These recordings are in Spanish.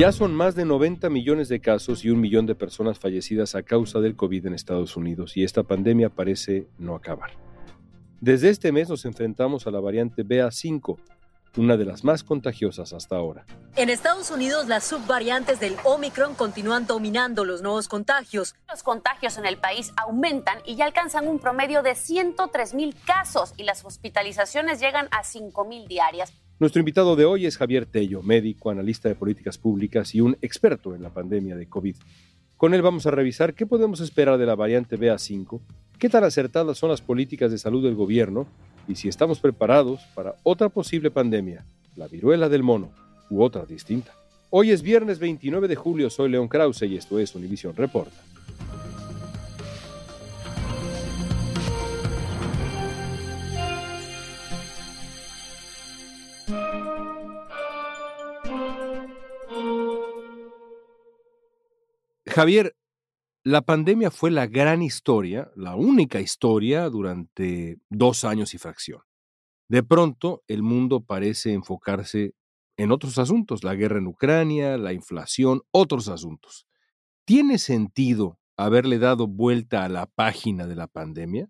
Ya son más de 90 millones de casos y un millón de personas fallecidas a causa del COVID en Estados Unidos y esta pandemia parece no acabar. Desde este mes nos enfrentamos a la variante BA5, una de las más contagiosas hasta ahora. En Estados Unidos, las subvariantes del Omicron continúan dominando los nuevos contagios. Los contagios en el país aumentan y ya alcanzan un promedio de 103 mil casos y las hospitalizaciones llegan a 5 mil diarias. Nuestro invitado de hoy es Javier Tello, médico, analista de políticas públicas y un experto en la pandemia de COVID. Con él vamos a revisar qué podemos esperar de la variante BA5, qué tan acertadas son las políticas de salud del gobierno y si estamos preparados para otra posible pandemia, la viruela del mono u otra distinta. Hoy es viernes 29 de julio, soy León Krause y esto es Univision Reporta. Javier, la pandemia fue la gran historia, la única historia durante dos años y fracción. De pronto, el mundo parece enfocarse en otros asuntos, la guerra en Ucrania, la inflación, otros asuntos. ¿Tiene sentido haberle dado vuelta a la página de la pandemia?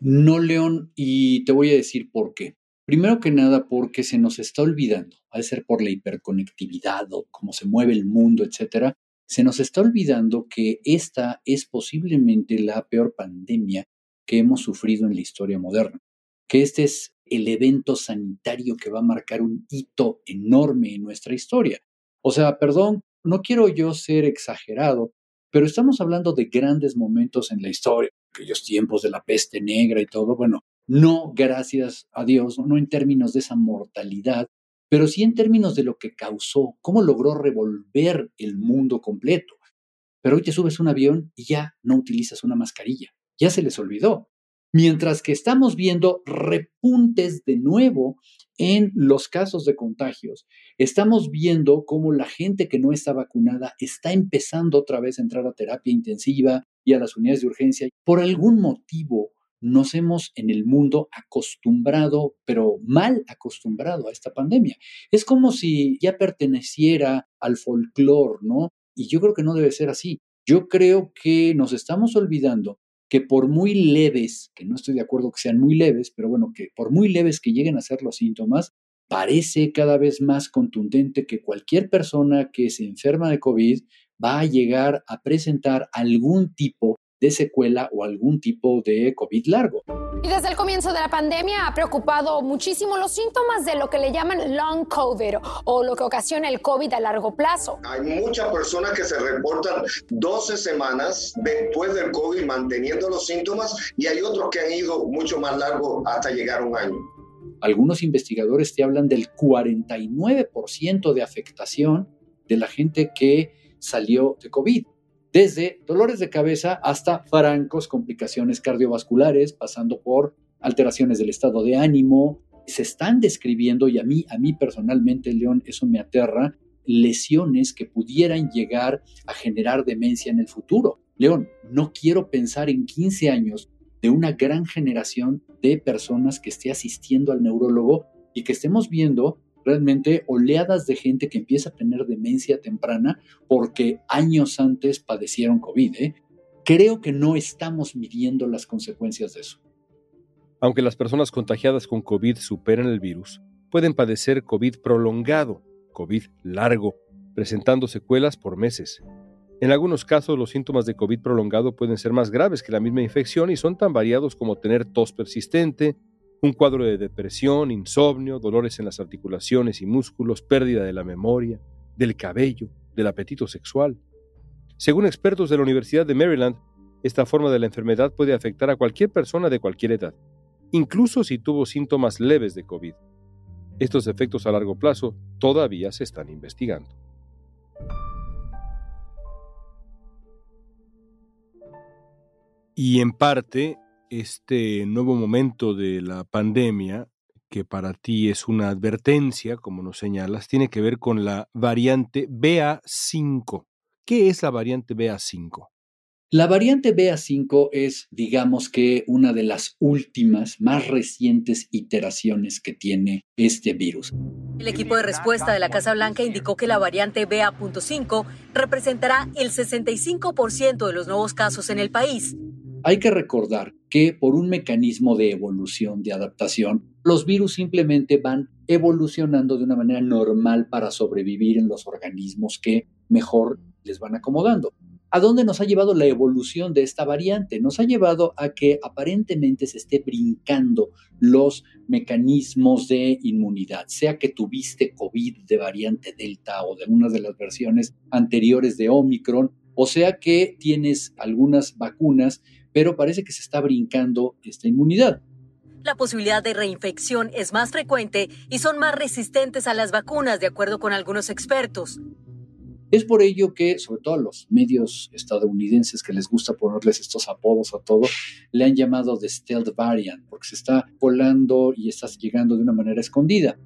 No, León, y te voy a decir por qué. Primero que nada, porque se nos está olvidando, al ser por la hiperconectividad o cómo se mueve el mundo, etcétera, se nos está olvidando que esta es posiblemente la peor pandemia que hemos sufrido en la historia moderna, que este es el evento sanitario que va a marcar un hito enorme en nuestra historia. O sea, perdón, no quiero yo ser exagerado, pero estamos hablando de grandes momentos en la historia, aquellos tiempos de la peste negra y todo, bueno, no gracias a Dios, no en términos de esa mortalidad, pero sí en términos de lo que causó, cómo logró revolver el mundo completo. Pero hoy te subes un avión y ya no utilizas una mascarilla, ya se les olvidó. Mientras que estamos viendo repuntes de nuevo en los casos de contagios, estamos viendo cómo la gente que no está vacunada está empezando otra vez a entrar a terapia intensiva y a las unidades de urgencia. Por algún motivo, nos hemos en el mundo acostumbrado, pero mal acostumbrado a esta pandemia. Es como si ya perteneciera al folclore, ¿no? Y yo creo que no debe ser así. Yo creo que nos estamos olvidando que por muy leves, que no estoy de acuerdo que sean muy leves, pero bueno, que por muy leves que lleguen a ser los síntomas, parece cada vez más contundente que cualquier persona que se enferma de COVID va a llegar a presentar algún tipo de secuela o algún tipo de COVID largo. Y desde el comienzo de la pandemia ha preocupado muchísimo los síntomas de lo que le llaman long COVID o lo que ocasiona el COVID a largo plazo. Hay muchas personas que se reportan 12 semanas después del COVID manteniendo los síntomas y hay otros que han ido mucho más largo hasta llegar a un año. Algunos investigadores te hablan del 49% de afectación de la gente que salió de COVID desde dolores de cabeza hasta francos complicaciones cardiovasculares, pasando por alteraciones del estado de ánimo. Se están describiendo, y a mí, a mí personalmente, León, eso me aterra, lesiones que pudieran llegar a generar demencia en el futuro. León, no quiero pensar en 15 años de una gran generación de personas que esté asistiendo al neurólogo y que estemos viendo realmente oleadas de gente que empieza a tener demencia temprana porque años antes padecieron COVID. ¿eh? Creo que no estamos midiendo las consecuencias de eso. Aunque las personas contagiadas con COVID superan el virus, pueden padecer COVID prolongado, COVID largo, presentando secuelas por meses. En algunos casos, los síntomas de COVID prolongado pueden ser más graves que la misma infección y son tan variados como tener tos persistente, un cuadro de depresión, insomnio, dolores en las articulaciones y músculos, pérdida de la memoria, del cabello, del apetito sexual. Según expertos de la Universidad de Maryland, esta forma de la enfermedad puede afectar a cualquier persona de cualquier edad, incluso si tuvo síntomas leves de COVID. Estos efectos a largo plazo todavía se están investigando. Y en parte, este nuevo momento de la pandemia, que para ti es una advertencia, como nos señalas, tiene que ver con la variante BA5. ¿Qué es la variante BA5? La variante BA5 es, digamos que, una de las últimas, más recientes iteraciones que tiene este virus. El equipo de respuesta de la Casa Blanca indicó que la variante BA.5 representará el 65% de los nuevos casos en el país. Hay que recordar que por un mecanismo de evolución, de adaptación, los virus simplemente van evolucionando de una manera normal para sobrevivir en los organismos que mejor les van acomodando. ¿A dónde nos ha llevado la evolución de esta variante? Nos ha llevado a que aparentemente se esté brincando los mecanismos de inmunidad, sea que tuviste COVID de variante Delta o de una de las versiones anteriores de Omicron, o sea que tienes algunas vacunas pero parece que se está brincando esta inmunidad. La posibilidad de reinfección es más frecuente y son más resistentes a las vacunas, de acuerdo con algunos expertos. Es por ello que, sobre todo a los medios estadounidenses que les gusta ponerles estos apodos a todo, le han llamado de stealth variant, porque se está volando y está llegando de una manera escondida.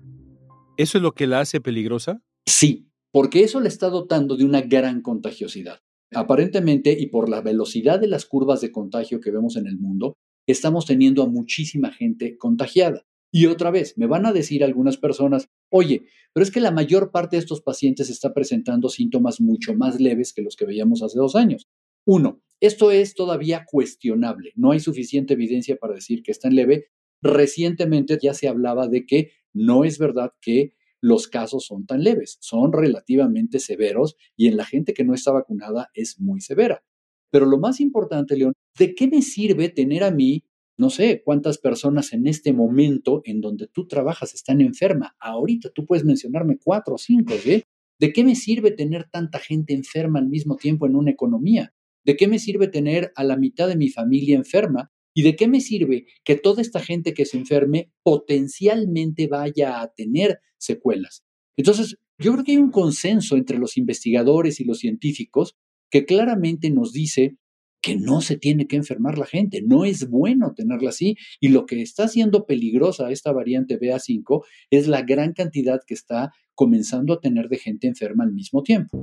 ¿Eso es lo que la hace peligrosa? Sí, porque eso le está dotando de una gran contagiosidad. Aparentemente, y por la velocidad de las curvas de contagio que vemos en el mundo, estamos teniendo a muchísima gente contagiada. Y otra vez, me van a decir algunas personas, oye, pero es que la mayor parte de estos pacientes está presentando síntomas mucho más leves que los que veíamos hace dos años. Uno, esto es todavía cuestionable. No hay suficiente evidencia para decir que es tan leve. Recientemente ya se hablaba de que no es verdad que los casos son tan leves, son relativamente severos y en la gente que no está vacunada es muy severa. Pero lo más importante, León, ¿de qué me sirve tener a mí, no sé, cuántas personas en este momento en donde tú trabajas están enferma? Ahorita tú puedes mencionarme cuatro o cinco, ¿eh? ¿De qué me sirve tener tanta gente enferma al mismo tiempo en una economía? ¿De qué me sirve tener a la mitad de mi familia enferma ¿Y de qué me sirve que toda esta gente que se enferme potencialmente vaya a tener secuelas? Entonces, yo creo que hay un consenso entre los investigadores y los científicos que claramente nos dice que no se tiene que enfermar la gente, no es bueno tenerla así y lo que está haciendo peligrosa esta variante BA5 es la gran cantidad que está comenzando a tener de gente enferma al mismo tiempo.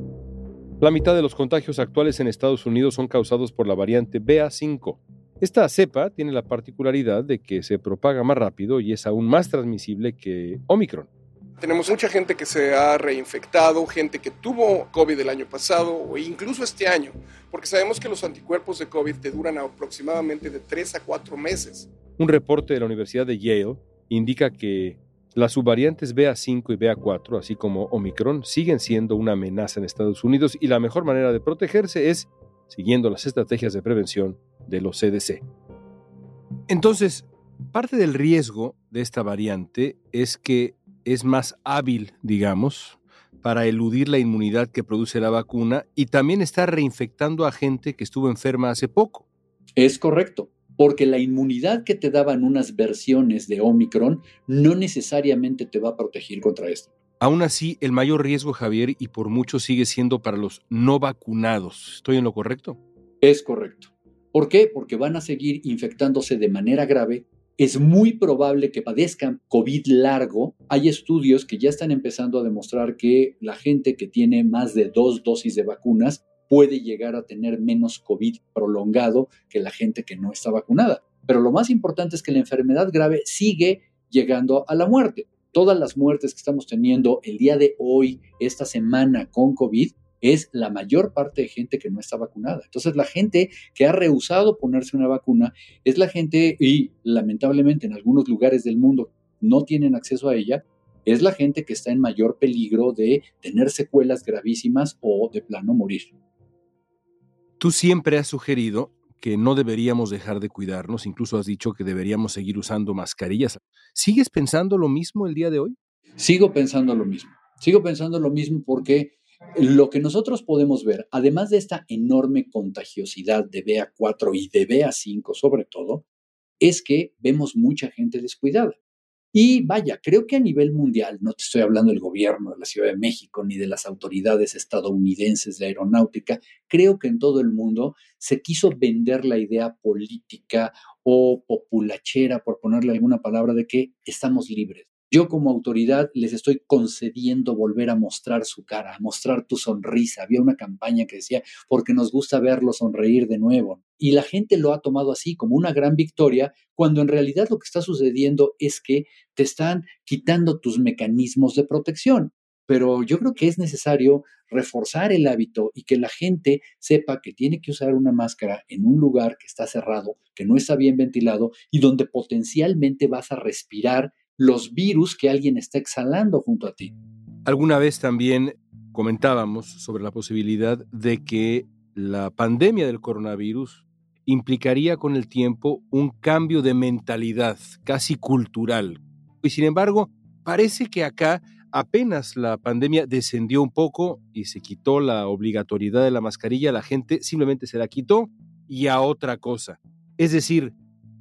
La mitad de los contagios actuales en Estados Unidos son causados por la variante BA5, esta cepa tiene la particularidad de que se propaga más rápido y es aún más transmisible que Omicron. Tenemos mucha gente que se ha reinfectado, gente que tuvo COVID el año pasado o incluso este año, porque sabemos que los anticuerpos de COVID te duran aproximadamente de 3 a 4 meses. Un reporte de la Universidad de Yale indica que las subvariantes BA5 y BA4, así como Omicron, siguen siendo una amenaza en Estados Unidos y la mejor manera de protegerse es siguiendo las estrategias de prevención de los CDC. Entonces, parte del riesgo de esta variante es que es más hábil, digamos, para eludir la inmunidad que produce la vacuna y también está reinfectando a gente que estuvo enferma hace poco. Es correcto, porque la inmunidad que te daban unas versiones de Omicron no necesariamente te va a proteger contra esto. Aún así, el mayor riesgo, Javier, y por mucho sigue siendo para los no vacunados. ¿Estoy en lo correcto? Es correcto. ¿Por qué? Porque van a seguir infectándose de manera grave. Es muy probable que padezcan COVID largo. Hay estudios que ya están empezando a demostrar que la gente que tiene más de dos dosis de vacunas puede llegar a tener menos COVID prolongado que la gente que no está vacunada. Pero lo más importante es que la enfermedad grave sigue llegando a la muerte todas las muertes que estamos teniendo el día de hoy, esta semana con COVID, es la mayor parte de gente que no está vacunada. Entonces, la gente que ha rehusado ponerse una vacuna es la gente, y lamentablemente en algunos lugares del mundo no tienen acceso a ella, es la gente que está en mayor peligro de tener secuelas gravísimas o de plano morir. Tú siempre has sugerido que no deberíamos dejar de cuidarnos, incluso has dicho que deberíamos seguir usando mascarillas. ¿Sigues pensando lo mismo el día de hoy? Sigo pensando lo mismo. Sigo pensando lo mismo porque lo que nosotros podemos ver, además de esta enorme contagiosidad de BA4 y de BA5 sobre todo, es que vemos mucha gente descuidada. Y vaya, creo que a nivel mundial, no te estoy hablando del gobierno de la Ciudad de México ni de las autoridades estadounidenses de aeronáutica, creo que en todo el mundo se quiso vender la idea política o populachera, por ponerle alguna palabra, de que estamos libres. Yo como autoridad les estoy concediendo volver a mostrar su cara, a mostrar tu sonrisa. Había una campaña que decía, porque nos gusta verlo sonreír de nuevo. Y la gente lo ha tomado así como una gran victoria, cuando en realidad lo que está sucediendo es que te están quitando tus mecanismos de protección. Pero yo creo que es necesario reforzar el hábito y que la gente sepa que tiene que usar una máscara en un lugar que está cerrado, que no está bien ventilado y donde potencialmente vas a respirar los virus que alguien está exhalando junto a ti. Alguna vez también comentábamos sobre la posibilidad de que la pandemia del coronavirus implicaría con el tiempo un cambio de mentalidad casi cultural. Y sin embargo, parece que acá apenas la pandemia descendió un poco y se quitó la obligatoriedad de la mascarilla, la gente simplemente se la quitó y a otra cosa. Es decir,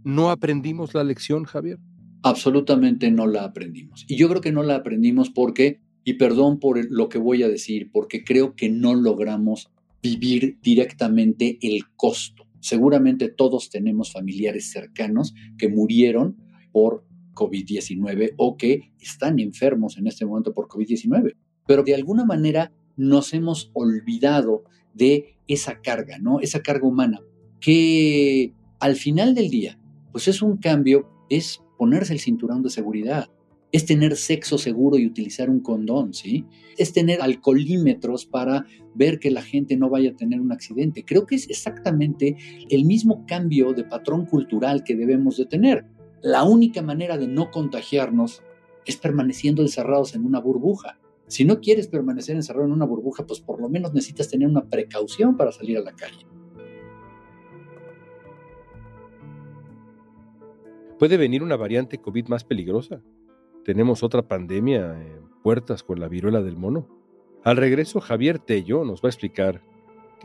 ¿no aprendimos la lección, Javier? Absolutamente no la aprendimos. Y yo creo que no la aprendimos porque, y perdón por lo que voy a decir, porque creo que no logramos vivir directamente el costo. Seguramente todos tenemos familiares cercanos que murieron por COVID-19 o que están enfermos en este momento por COVID-19. Pero de alguna manera nos hemos olvidado de esa carga, ¿no? Esa carga humana, que al final del día, pues es un cambio, es ponerse el cinturón de seguridad, es tener sexo seguro y utilizar un condón, ¿sí? Es tener alcoholímetros para ver que la gente no vaya a tener un accidente. Creo que es exactamente el mismo cambio de patrón cultural que debemos de tener. La única manera de no contagiarnos es permaneciendo encerrados en una burbuja. Si no quieres permanecer encerrado en una burbuja, pues por lo menos necesitas tener una precaución para salir a la calle. ¿Puede venir una variante COVID más peligrosa? ¿Tenemos otra pandemia en puertas con la viruela del mono? Al regreso, Javier Tello nos va a explicar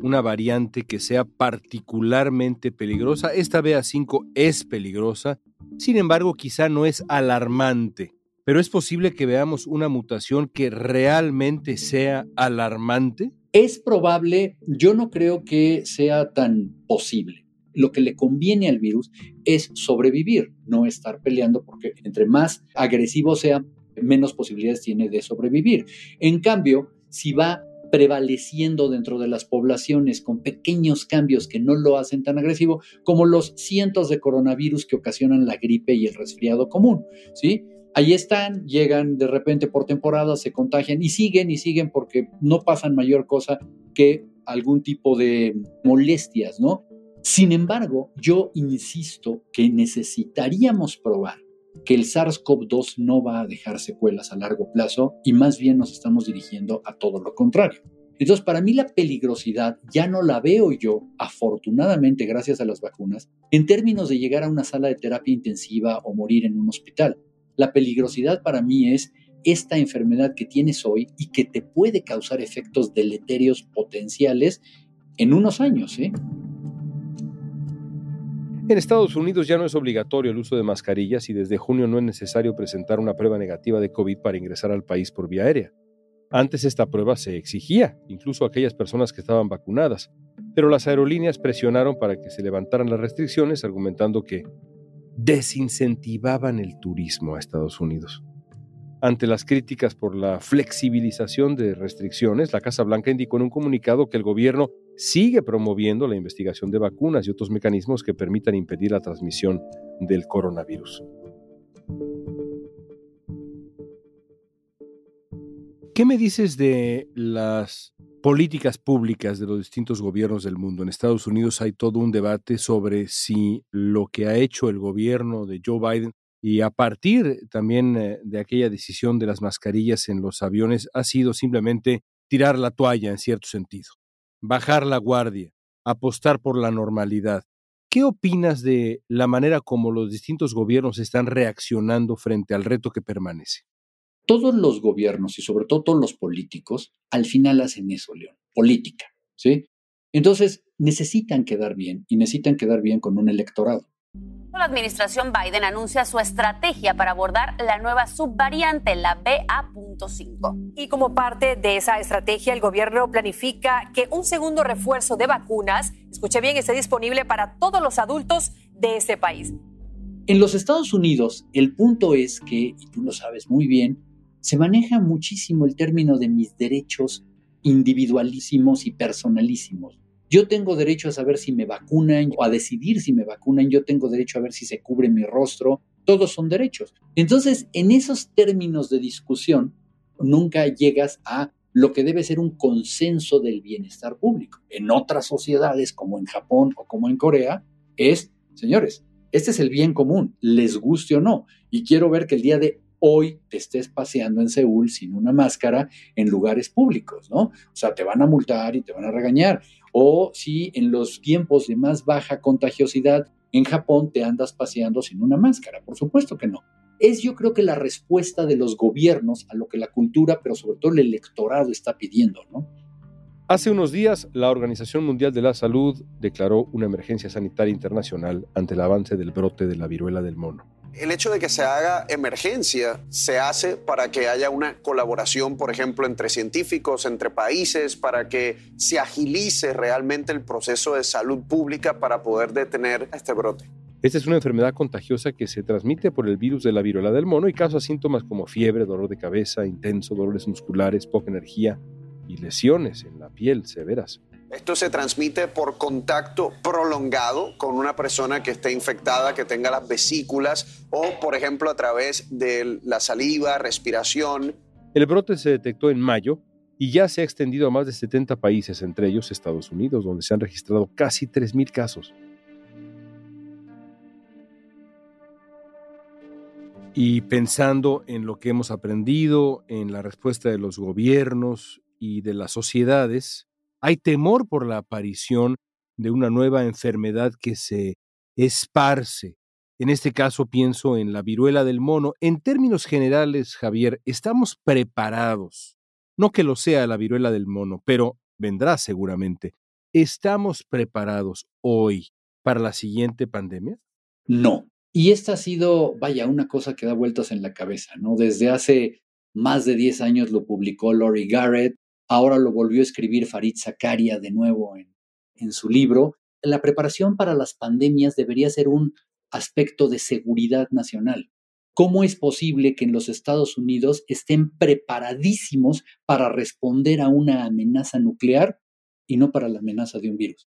una variante que sea particularmente peligrosa. Esta BA5 es peligrosa, sin embargo quizá no es alarmante, pero es posible que veamos una mutación que realmente sea alarmante. Es probable, yo no creo que sea tan posible. Lo que le conviene al virus es sobrevivir, no estar peleando, porque entre más agresivo sea, menos posibilidades tiene de sobrevivir. En cambio, si va prevaleciendo dentro de las poblaciones con pequeños cambios que no lo hacen tan agresivo como los cientos de coronavirus que ocasionan la gripe y el resfriado común, ¿sí? Ahí están, llegan de repente por temporada, se contagian y siguen y siguen porque no pasan mayor cosa que algún tipo de molestias, ¿no? Sin embargo, yo insisto que necesitaríamos probar que el SARS-CoV-2 no va a dejar secuelas a largo plazo y más bien nos estamos dirigiendo a todo lo contrario. Entonces, para mí la peligrosidad ya no la veo yo, afortunadamente gracias a las vacunas, en términos de llegar a una sala de terapia intensiva o morir en un hospital. La peligrosidad para mí es esta enfermedad que tienes hoy y que te puede causar efectos deleterios potenciales en unos años. ¿eh? En Estados Unidos ya no es obligatorio el uso de mascarillas y desde junio no es necesario presentar una prueba negativa de COVID para ingresar al país por vía aérea. Antes esta prueba se exigía, incluso a aquellas personas que estaban vacunadas, pero las aerolíneas presionaron para que se levantaran las restricciones argumentando que desincentivaban el turismo a Estados Unidos. Ante las críticas por la flexibilización de restricciones, la Casa Blanca indicó en un comunicado que el gobierno sigue promoviendo la investigación de vacunas y otros mecanismos que permitan impedir la transmisión del coronavirus. ¿Qué me dices de las políticas públicas de los distintos gobiernos del mundo? En Estados Unidos hay todo un debate sobre si lo que ha hecho el gobierno de Joe Biden y a partir también eh, de aquella decisión de las mascarillas en los aviones ha sido simplemente tirar la toalla en cierto sentido, bajar la guardia, apostar por la normalidad. ¿Qué opinas de la manera como los distintos gobiernos están reaccionando frente al reto que permanece? Todos los gobiernos y sobre todo todos los políticos al final hacen eso, León, política, ¿sí? Entonces necesitan quedar bien y necesitan quedar bien con un electorado. La administración Biden anuncia su estrategia para abordar la nueva subvariante, la BA.5. Y como parte de esa estrategia, el gobierno planifica que un segundo refuerzo de vacunas, escuche bien, esté disponible para todos los adultos de este país. En los Estados Unidos, el punto es que, y tú lo sabes muy bien, se maneja muchísimo el término de mis derechos individualísimos y personalísimos. Yo tengo derecho a saber si me vacunan o a decidir si me vacunan. Yo tengo derecho a ver si se cubre mi rostro. Todos son derechos. Entonces, en esos términos de discusión, nunca llegas a lo que debe ser un consenso del bienestar público. En otras sociedades, como en Japón o como en Corea, es, señores, este es el bien común, les guste o no. Y quiero ver que el día de hoy te estés paseando en Seúl sin una máscara en lugares públicos, ¿no? O sea, te van a multar y te van a regañar o si en los tiempos de más baja contagiosidad en Japón te andas paseando sin una máscara. Por supuesto que no. Es yo creo que la respuesta de los gobiernos a lo que la cultura, pero sobre todo el electorado está pidiendo, ¿no? Hace unos días, la Organización Mundial de la Salud declaró una emergencia sanitaria internacional ante el avance del brote de la viruela del mono. El hecho de que se haga emergencia se hace para que haya una colaboración, por ejemplo, entre científicos, entre países, para que se agilice realmente el proceso de salud pública para poder detener este brote. Esta es una enfermedad contagiosa que se transmite por el virus de la viruela del mono y causa síntomas como fiebre, dolor de cabeza intenso, dolores musculares, poca energía y lesiones en la piel severas. Esto se transmite por contacto prolongado con una persona que esté infectada, que tenga las vesículas o, por ejemplo, a través de la saliva, respiración. El brote se detectó en mayo y ya se ha extendido a más de 70 países, entre ellos Estados Unidos, donde se han registrado casi 3.000 casos. Y pensando en lo que hemos aprendido, en la respuesta de los gobiernos y de las sociedades, hay temor por la aparición de una nueva enfermedad que se esparce. En este caso pienso en la viruela del mono. En términos generales, Javier, estamos preparados. No que lo sea la viruela del mono, pero vendrá seguramente. ¿Estamos preparados hoy para la siguiente pandemia? No. Y esta ha sido, vaya, una cosa que da vueltas en la cabeza, ¿no? Desde hace más de 10 años lo publicó Laurie Garrett, Ahora lo volvió a escribir Farid Zakaria de nuevo en, en su libro. La preparación para las pandemias debería ser un aspecto de seguridad nacional. ¿Cómo es posible que en los Estados Unidos estén preparadísimos para responder a una amenaza nuclear y no para la amenaza de un virus?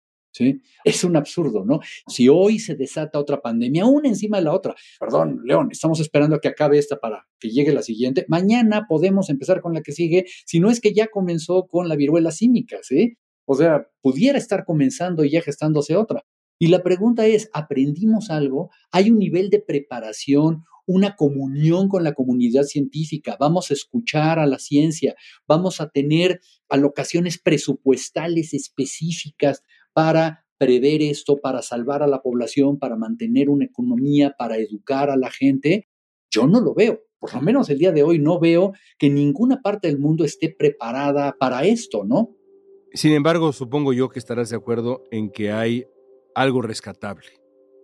Es un absurdo, ¿no? Si hoy se desata otra pandemia, una encima de la otra, perdón, León, estamos esperando a que acabe esta para que llegue la siguiente, mañana podemos empezar con la que sigue, si no es que ya comenzó con la viruela símica, ¿sí? O sea, pudiera estar comenzando y ya gestándose otra. Y la pregunta es, ¿aprendimos algo? ¿Hay un nivel de preparación, una comunión con la comunidad científica, vamos a escuchar a la ciencia, vamos a tener alocaciones presupuestales específicas para prever esto, para salvar a la población, para mantener una economía, para educar a la gente. Yo no lo veo. Por lo menos el día de hoy no veo que ninguna parte del mundo esté preparada para esto, ¿no? Sin embargo, supongo yo que estarás de acuerdo en que hay algo rescatable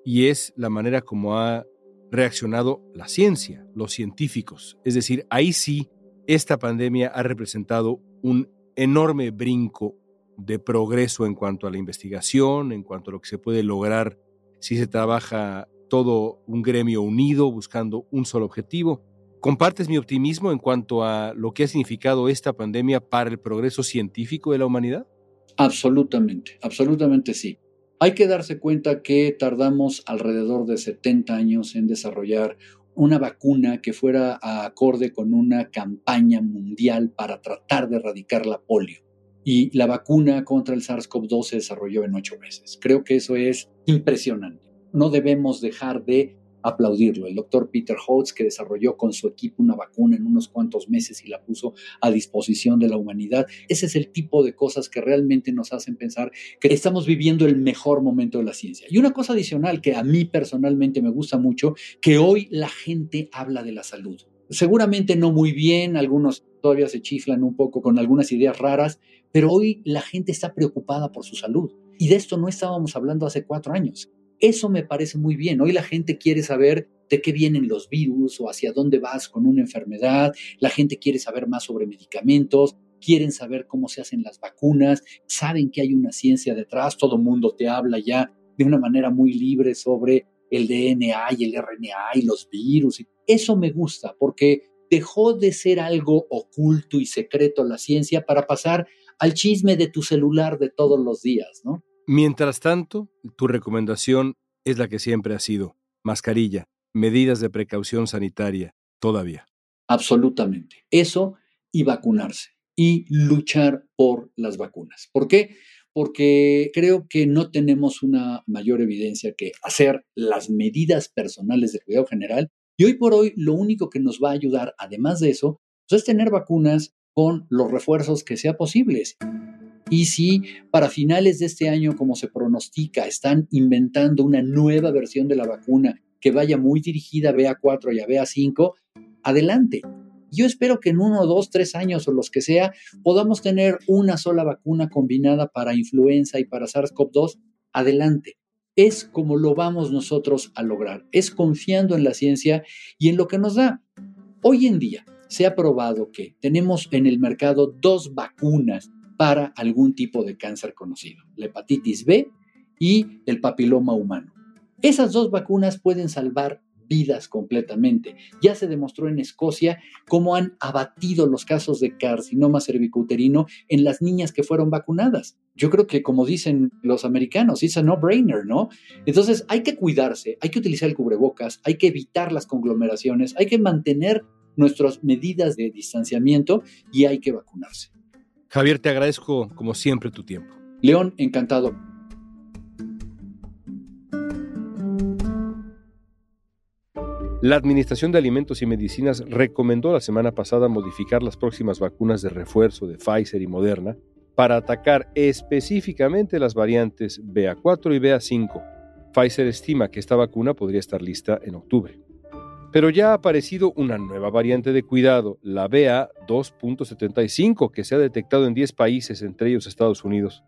y es la manera como ha reaccionado la ciencia, los científicos. Es decir, ahí sí, esta pandemia ha representado un enorme brinco de progreso en cuanto a la investigación, en cuanto a lo que se puede lograr si se trabaja todo un gremio unido buscando un solo objetivo. ¿Compartes mi optimismo en cuanto a lo que ha significado esta pandemia para el progreso científico de la humanidad? Absolutamente, absolutamente sí. Hay que darse cuenta que tardamos alrededor de 70 años en desarrollar una vacuna que fuera acorde con una campaña mundial para tratar de erradicar la polio. Y la vacuna contra el SARS-CoV-2 se desarrolló en ocho meses. Creo que eso es impresionante. No debemos dejar de aplaudirlo. El doctor Peter Holtz, que desarrolló con su equipo una vacuna en unos cuantos meses y la puso a disposición de la humanidad. Ese es el tipo de cosas que realmente nos hacen pensar que estamos viviendo el mejor momento de la ciencia. Y una cosa adicional que a mí personalmente me gusta mucho, que hoy la gente habla de la salud. Seguramente no muy bien, algunos todavía se chiflan un poco con algunas ideas raras, pero hoy la gente está preocupada por su salud. Y de esto no estábamos hablando hace cuatro años. Eso me parece muy bien. Hoy la gente quiere saber de qué vienen los virus o hacia dónde vas con una enfermedad. La gente quiere saber más sobre medicamentos, quieren saber cómo se hacen las vacunas, saben que hay una ciencia detrás, todo mundo te habla ya de una manera muy libre sobre el DNA y el RNA y los virus. Eso me gusta porque dejó de ser algo oculto y secreto la ciencia para pasar al chisme de tu celular de todos los días, ¿no? Mientras tanto, tu recomendación es la que siempre ha sido, mascarilla, medidas de precaución sanitaria, todavía. Absolutamente. Eso y vacunarse y luchar por las vacunas. ¿Por qué? Porque creo que no tenemos una mayor evidencia que hacer las medidas personales de cuidado general. Y hoy por hoy lo único que nos va a ayudar, además de eso, pues, es tener vacunas con los refuerzos que sea posibles. Y si para finales de este año, como se pronostica, están inventando una nueva versión de la vacuna que vaya muy dirigida a BA4 y a BA5, adelante. Yo espero que en uno, dos, tres años o los que sea, podamos tener una sola vacuna combinada para influenza y para SARS-CoV-2. Adelante. Es como lo vamos nosotros a lograr. Es confiando en la ciencia y en lo que nos da. Hoy en día se ha probado que tenemos en el mercado dos vacunas para algún tipo de cáncer conocido, la hepatitis B y el papiloma humano. Esas dos vacunas pueden salvar vidas completamente. Ya se demostró en Escocia cómo han abatido los casos de carcinoma cervicuterino en las niñas que fueron vacunadas. Yo creo que como dicen los americanos, es a no-brainer, ¿no? Entonces hay que cuidarse, hay que utilizar el cubrebocas, hay que evitar las conglomeraciones, hay que mantener nuestras medidas de distanciamiento y hay que vacunarse. Javier, te agradezco como siempre tu tiempo. León, encantado. La Administración de Alimentos y Medicinas recomendó la semana pasada modificar las próximas vacunas de refuerzo de Pfizer y Moderna para atacar específicamente las variantes BA4 y BA5. Pfizer estima que esta vacuna podría estar lista en octubre. Pero ya ha aparecido una nueva variante de cuidado, la BA2.75, que se ha detectado en 10 países, entre ellos Estados Unidos.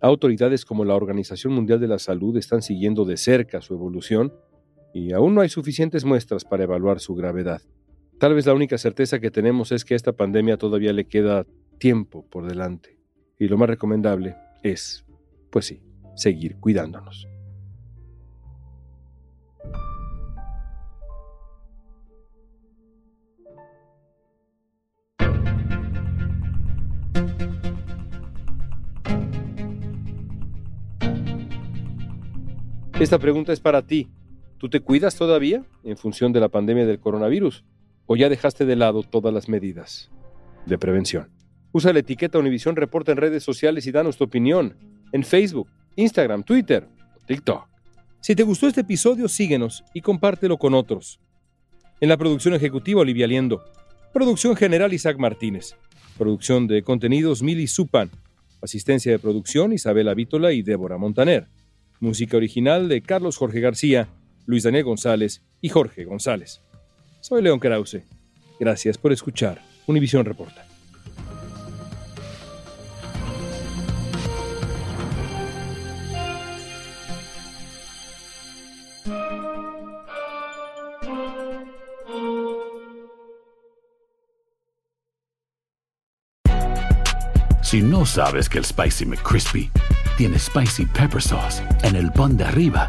Autoridades como la Organización Mundial de la Salud están siguiendo de cerca su evolución y aún no hay suficientes muestras para evaluar su gravedad. Tal vez la única certeza que tenemos es que a esta pandemia todavía le queda tiempo por delante, y lo más recomendable es, pues sí, seguir cuidándonos. Esta pregunta es para ti, ¿Tú te cuidas todavía en función de la pandemia del coronavirus? ¿O ya dejaste de lado todas las medidas de prevención? Usa la etiqueta Univisión Reporta en redes sociales y danos tu opinión en Facebook, Instagram, Twitter, TikTok. Si te gustó este episodio, síguenos y compártelo con otros. En la producción ejecutiva, Olivia Liendo. Producción general, Isaac Martínez. Producción de contenidos, Mili Supan. Asistencia de producción, Isabela Vítola y Débora Montaner. Música original de Carlos Jorge García, Luis Daniel González y Jorge González. Soy León Krause. Gracias por escuchar Univisión Reporta. Si no sabes que el Spicy McCrispy tiene Spicy Pepper Sauce en el pan de arriba